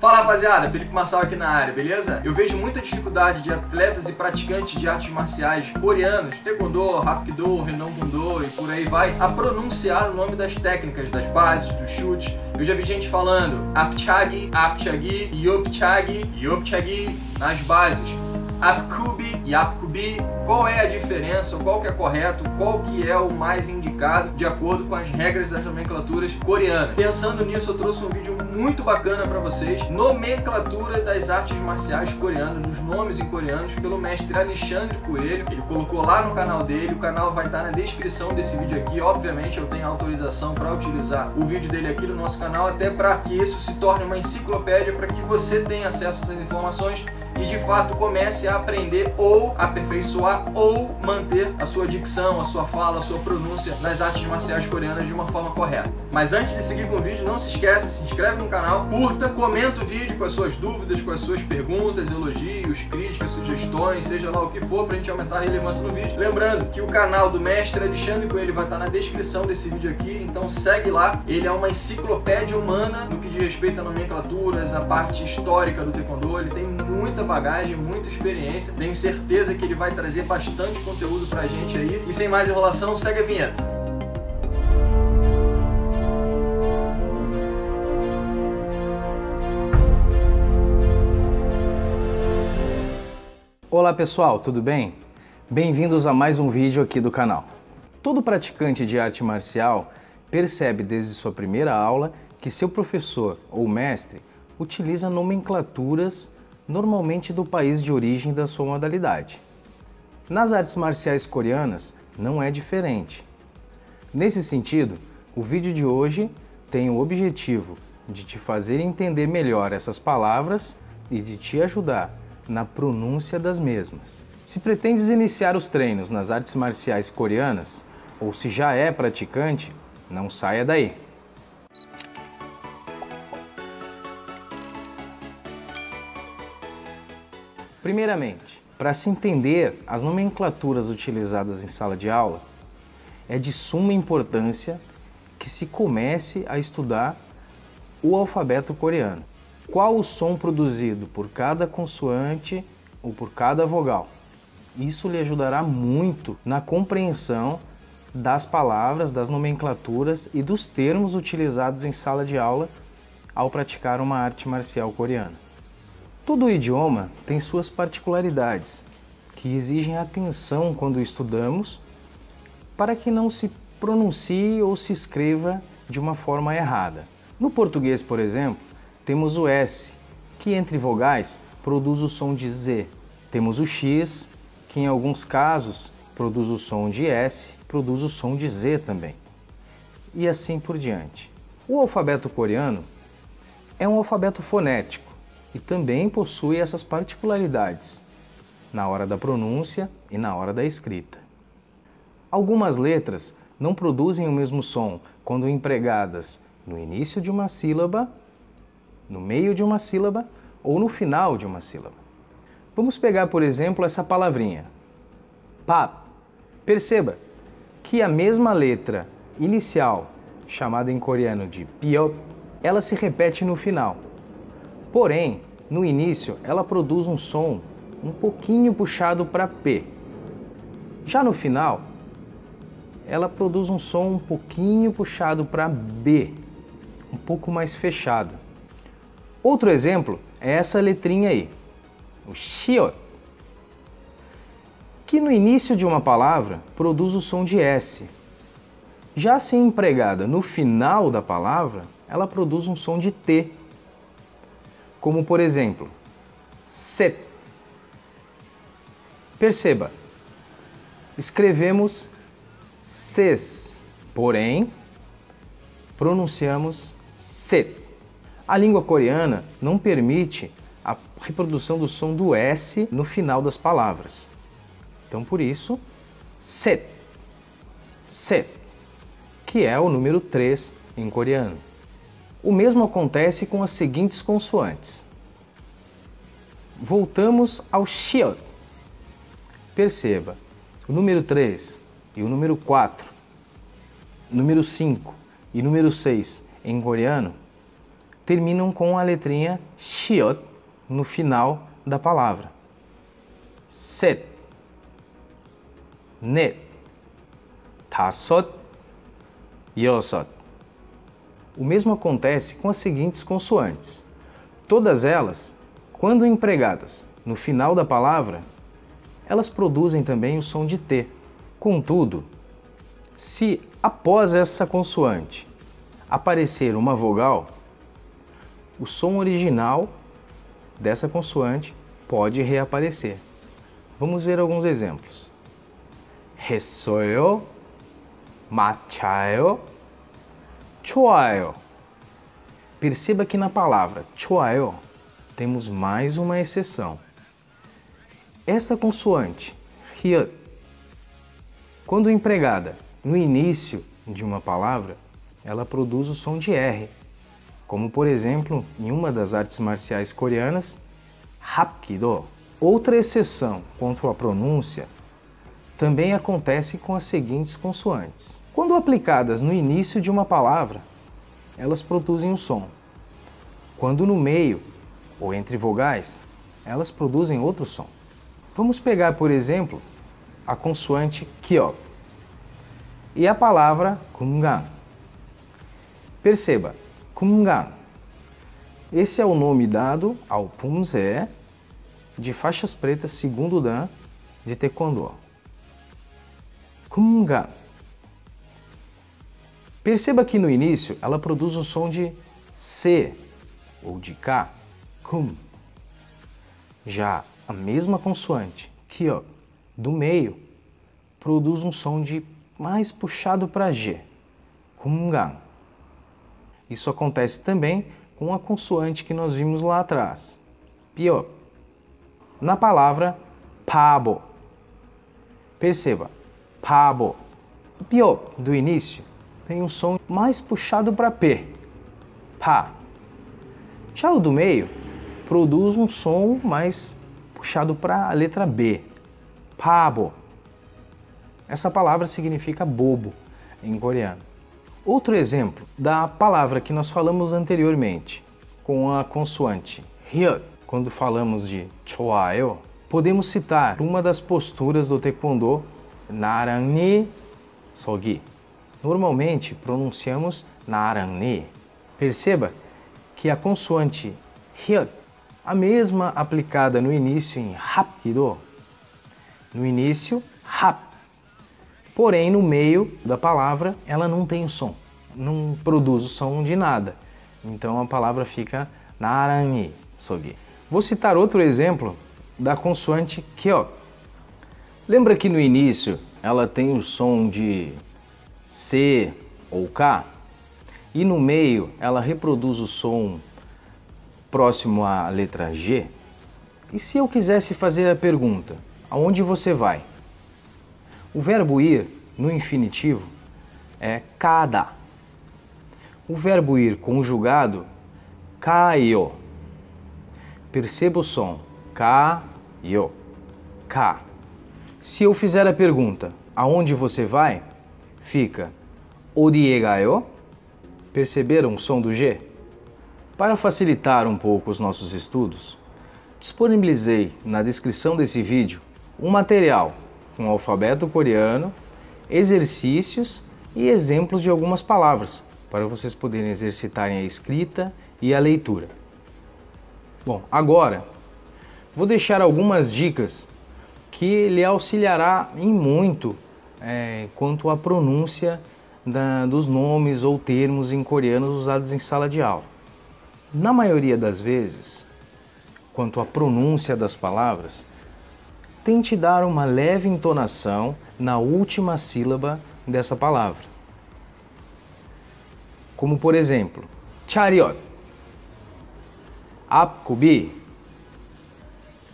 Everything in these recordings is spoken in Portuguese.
Fala rapaziada, Felipe Massal aqui na área, beleza? Eu vejo muita dificuldade de atletas e praticantes de artes marciais coreanos, Taekwondo, Hapkido, Renan Bundo e por aí vai, a pronunciar o nome das técnicas, das bases, dos chutes. Eu já vi gente falando Apchagi, Apchagi, Yopchagi, Yopchagi nas bases. Apkubi e qual é a diferença, qual que é correto, qual que é o mais indicado de acordo com as regras das nomenclaturas coreanas. Pensando nisso, eu trouxe um vídeo muito bacana para vocês, nomenclatura das artes marciais coreanas, dos nomes em coreanos, pelo mestre Alexandre Coelho. Ele colocou lá no canal dele, o canal vai estar na descrição desse vídeo aqui. Obviamente, eu tenho autorização para utilizar o vídeo dele aqui no nosso canal, até para que isso se torne uma enciclopédia, para que você tenha acesso a essas informações e de fato comece a aprender ou aperfeiçoar ou manter a sua dicção, a sua fala, a sua pronúncia nas artes marciais coreanas de uma forma correta. Mas antes de seguir com o vídeo, não se esquece, se inscreve no canal, curta, comenta o vídeo com as suas dúvidas, com as suas perguntas, elogios, críticas, sugestões, seja lá o que for, pra gente aumentar a relevância no vídeo. Lembrando que o canal do mestre Alexandre Coelho vai estar na descrição desse vídeo aqui, então segue lá. Ele é uma enciclopédia humana no que diz respeito a nomenclaturas, a parte histórica do Taekwondo, ele tem muita bagagem, muita experiência. Tenho certeza que ele vai trazer bastante conteúdo pra gente aí. E sem mais enrolação, segue a vinheta. Olá pessoal, tudo bem? Bem-vindos a mais um vídeo aqui do canal. Todo praticante de arte marcial percebe desde sua primeira aula que seu professor ou mestre utiliza nomenclaturas normalmente do país de origem da sua modalidade. Nas artes marciais coreanas não é diferente. Nesse sentido, o vídeo de hoje tem o objetivo de te fazer entender melhor essas palavras e de te ajudar na pronúncia das mesmas. Se pretendes iniciar os treinos nas artes marciais coreanas, ou se já é praticante, não saia daí. Primeiramente, para se entender as nomenclaturas utilizadas em sala de aula, é de suma importância que se comece a estudar o alfabeto coreano. Qual o som produzido por cada consoante ou por cada vogal? Isso lhe ajudará muito na compreensão das palavras, das nomenclaturas e dos termos utilizados em sala de aula ao praticar uma arte marcial coreana. Todo idioma tem suas particularidades, que exigem atenção quando estudamos, para que não se pronuncie ou se escreva de uma forma errada. No português, por exemplo, temos o S, que entre vogais produz o som de Z. Temos o X, que em alguns casos produz o som de S, produz o som de Z também. E assim por diante. O alfabeto coreano é um alfabeto fonético e também possui essas particularidades na hora da pronúncia e na hora da escrita. Algumas letras não produzem o mesmo som quando empregadas no início de uma sílaba, no meio de uma sílaba ou no final de uma sílaba. Vamos pegar, por exemplo, essa palavrinha, pap. Perceba que a mesma letra inicial, chamada em coreano de piop, ela se repete no final. Porém, no início, ela produz um som um pouquinho puxado para P. Já no final, ela produz um som um pouquinho puxado para B, um pouco mais fechado. Outro exemplo é essa letrinha aí, o shio, que no início de uma palavra produz o som de S. Já se empregada no final da palavra, ela produz um som de T como por exemplo, set. Perceba, escrevemos ses, porém pronunciamos set. A língua coreana não permite a reprodução do som do S no final das palavras. Então, por isso, set, set, que é o número 3 em coreano. O mesmo acontece com as seguintes consoantes. Voltamos ao shield. Perceba, o número 3 e o número 4, número 5 e número 6 em coreano terminam com a letrinha shiot no final da palavra. Set, net, tasot, yosot. O mesmo acontece com as seguintes consoantes. Todas elas, quando empregadas no final da palavra, elas produzem também o som de T. Contudo, se após essa consoante aparecer uma vogal, o som original dessa consoante pode reaparecer. Vamos ver alguns exemplos. 했어 chuayo. Perceba que na palavra chuayo temos mais uma exceção. Essa consoante, hyut, quando empregada no início de uma palavra, ela produz o som de R, como por exemplo em uma das artes marciais coreanas, Hapkido. Outra exceção quanto à pronúncia também acontece com as seguintes consoantes: quando aplicadas no início de uma palavra, elas produzem um som. Quando no meio ou entre vogais, elas produzem outro som. Vamos pegar, por exemplo, a consoante kyo e a palavra kungan. Perceba, kungan. Esse é o nome dado ao punzé de faixas pretas segundo dan de taekwondo. Kungan. Perceba que no início ela produz o som de C ou de K, kum. Já a mesma consoante, kyo, do meio, produz um som de mais puxado para G, kungan. Isso acontece também com a consoante que nós vimos lá atrás, pio. Na palavra pabo. Perceba, pabo. Pio do início tem um som mais puxado para P, pá. Já o do meio produz um som mais puxado para a letra B, pabo. Essa palavra significa bobo em coreano. Outro exemplo da palavra que nós falamos anteriormente, com a consoante hyut, quando falamos de choayo, podemos citar uma das posturas do taekwondo, narangni sogi. Normalmente pronunciamos narangni. Perceba que a consoante hyut, a mesma aplicada no início em hapkido, no início hap, Porém, no meio da palavra, ela não tem som, não produz o som de nada. Então a palavra fica narani sogi. Vou citar outro exemplo da consoante kyo. Lembra que no início ela tem o som de C ou K? E no meio ela reproduz o som próximo à letra G? E se eu quisesse fazer a pergunta, aonde você vai? O verbo ir no infinitivo é cada. O verbo ir conjugado, caio. Perceba o som, caio, ca. Se eu fizer a pergunta, aonde você vai? Fica, odiegayo. Perceberam o som do G? Para facilitar um pouco os nossos estudos, disponibilizei na descrição desse vídeo um material com alfabeto coreano, exercícios e exemplos de algumas palavras, para vocês poderem exercitarem a escrita e a leitura. Bom, agora vou deixar algumas dicas que lhe auxiliará em muito é, quanto à pronúncia da, dos nomes ou termos em coreano usados em sala de aula. Na maioria das vezes, quanto à pronúncia das palavras, tente dar uma leve entonação na última sílaba dessa palavra. Como por exemplo, chariot, apkubi,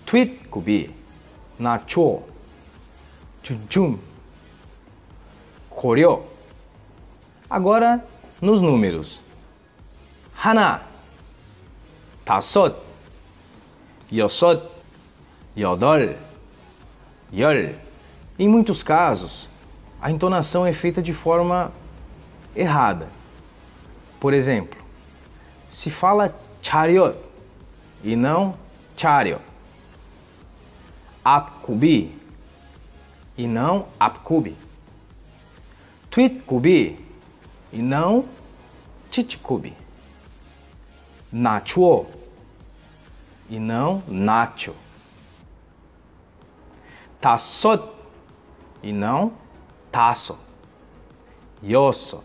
tweetkubi, nacho, chunchum, koryo. Agora nos números. Hana, 다섯, 여섯, 여덟, 열. Em muitos casos, a entonação é feita de forma errada. Por exemplo, se fala chariot e não chariot. Apkubi e não apkubi. Tweetkubi e não chichikubi. Nachuo e não nacho. Tassot e não tasso. Yoso.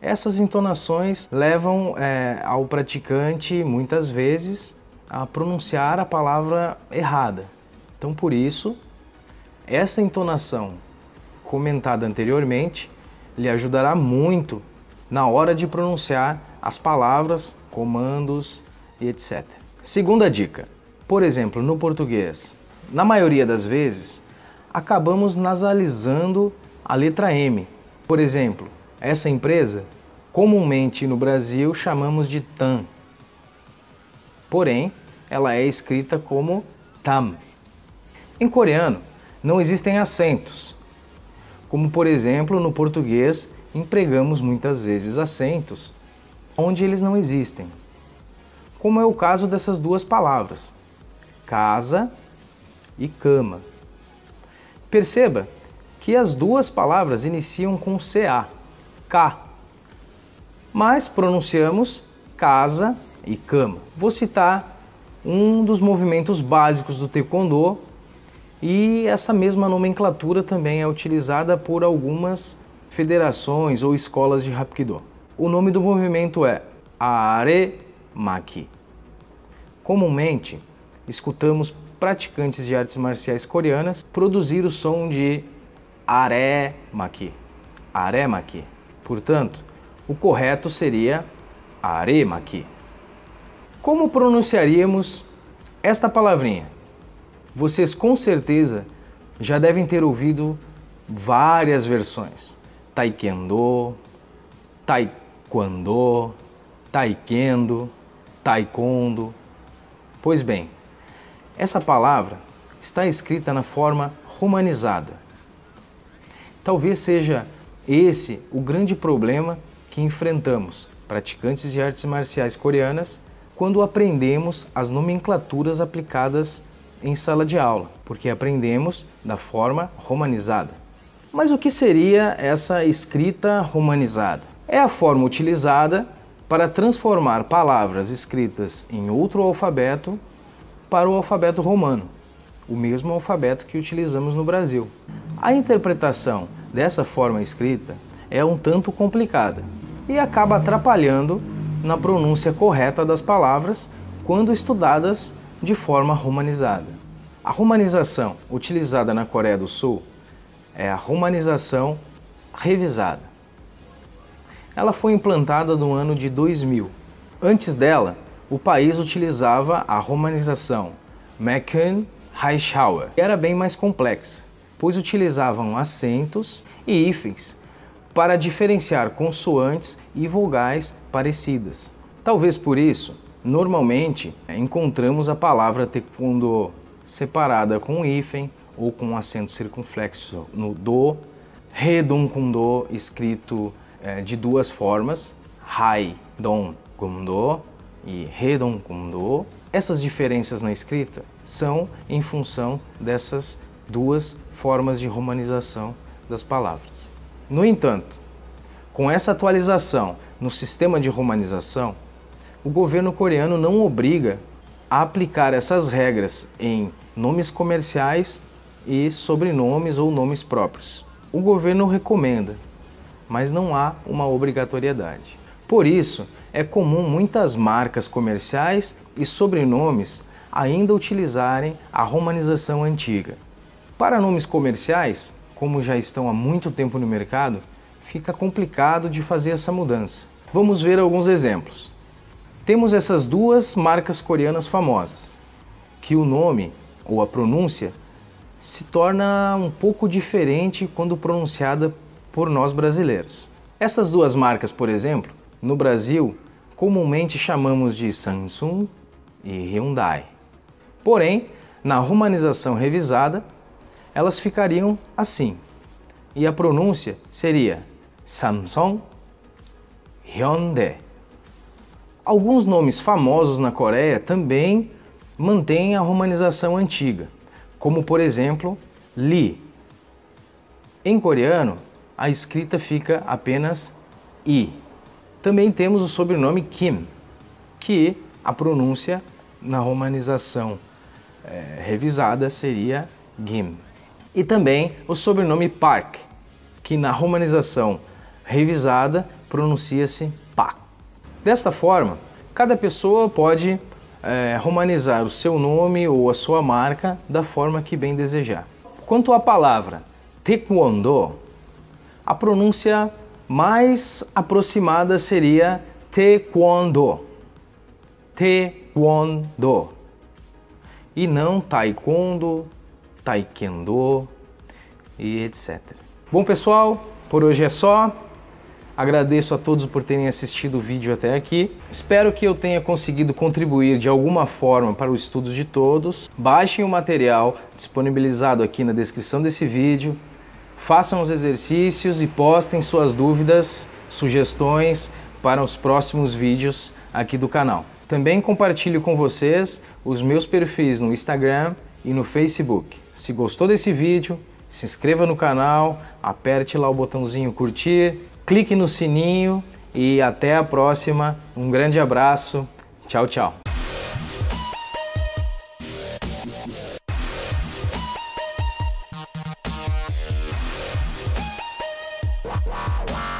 Essas entonações levam é, ao praticante, muitas vezes, a pronunciar a palavra errada. Então, por isso, essa entonação comentada anteriormente lhe ajudará muito na hora de pronunciar as palavras, comandos e etc. Segunda dica: por exemplo, no português, na maioria das vezes, acabamos nasalizando a letra M. Por exemplo, essa empresa, comumente no Brasil chamamos de TAM. Porém, ela é escrita como TAM. Em coreano, não existem acentos. Como, por exemplo, no português, empregamos muitas vezes acentos onde eles não existem. Como é o caso dessas duas palavras, casa e cama. Perceba que as duas palavras iniciam com CA, K, mas pronunciamos casa e cama. Vou citar um dos movimentos básicos do Taekwondo e essa mesma nomenclatura também é utilizada por algumas federações ou escolas de Hapkido. O nome do movimento é Aremaki. Comumente, escutamos praticantes de artes marciais coreanas produzir o som de Aremaki. Aremaki. Portanto, o correto seria Aremaki. Como pronunciaríamos esta palavrinha? Vocês com certeza já devem ter ouvido várias versões. Taekwondo, Taekwondo, Taekendo, Taekwondo. Pois bem, essa palavra está escrita na forma romanizada. Talvez seja esse o grande problema que enfrentamos, praticantes de artes marciais coreanas, quando aprendemos as nomenclaturas aplicadas em sala de aula, porque aprendemos da forma romanizada. Mas o que seria essa escrita romanizada? É a forma utilizada para transformar palavras escritas em outro alfabeto para o alfabeto romano, o mesmo alfabeto que utilizamos no Brasil. A interpretação dessa forma escrita é um tanto complicada e acaba atrapalhando na pronúncia correta das palavras quando estudadas de forma romanizada. A romanização utilizada na Coreia do Sul é a romanização revisada. Ela foi implantada no ano de 2000. Antes dela, o país utilizava a romanização McCann Highshower, que era bem mais complexa, pois utilizavam acentos e hífens para diferenciar consoantes e vogais parecidas. Talvez por isso, normalmente encontramos a palavra taekwondo separada com hífen ou com acento circunflexo no do, redon com do escrito é, de duas formas, hai don com do e redon com do. Essas diferenças na escrita são em função dessas duas formas de romanização das palavras. No entanto, com essa atualização no sistema de romanização, o governo coreano não obriga a aplicar essas regras em nomes comerciais e sobrenomes ou nomes próprios. O governo recomenda, mas não há uma obrigatoriedade. Por isso, é comum muitas marcas comerciais e sobrenomes ainda utilizarem a romanização antiga. Para nomes comerciais, como já estão há muito tempo no mercado, fica complicado de fazer essa mudança. Vamos ver alguns exemplos. Temos essas duas marcas coreanas famosas, que o nome ou a pronúncia se torna um pouco diferente quando pronunciada por nós brasileiros. Essas duas marcas, por exemplo, no Brasil, comumente chamamos de Samsung e Hyundai. Porém, na romanização revisada, elas ficariam assim. E a pronúncia seria Samsung Hyundai. Alguns nomes famosos na Coreia também mantêm a romanização antiga, como por exemplo Lee. Em coreano, a escrita fica apenas I. Também temos o sobrenome Kim, que a pronúncia na romanização é, revisada seria Gim. E também o sobrenome Park, que na romanização revisada pronuncia-se. Desta forma, cada pessoa pode é, romanizar o seu nome ou a sua marca da forma que bem desejar. Quanto à palavra Taekwondo, a pronúncia mais aproximada seria Taekwondo. Taekwondo. E não Taekwondo, Taekwondo e etc. Bom pessoal, por hoje é só. Agradeço a todos por terem assistido o vídeo até aqui. Espero que eu tenha conseguido contribuir de alguma forma para o estudo de todos. Baixem o material disponibilizado aqui na descrição desse vídeo. Façam os exercícios e postem suas dúvidas, sugestões para os próximos vídeos aqui do canal. Também compartilho com vocês os meus perfis no Instagram e no Facebook. Se gostou desse vídeo, se inscreva no canal, aperte lá o botãozinho curtir clique no sininho e até a próxima. Um grande abraço. Tchau, tchau.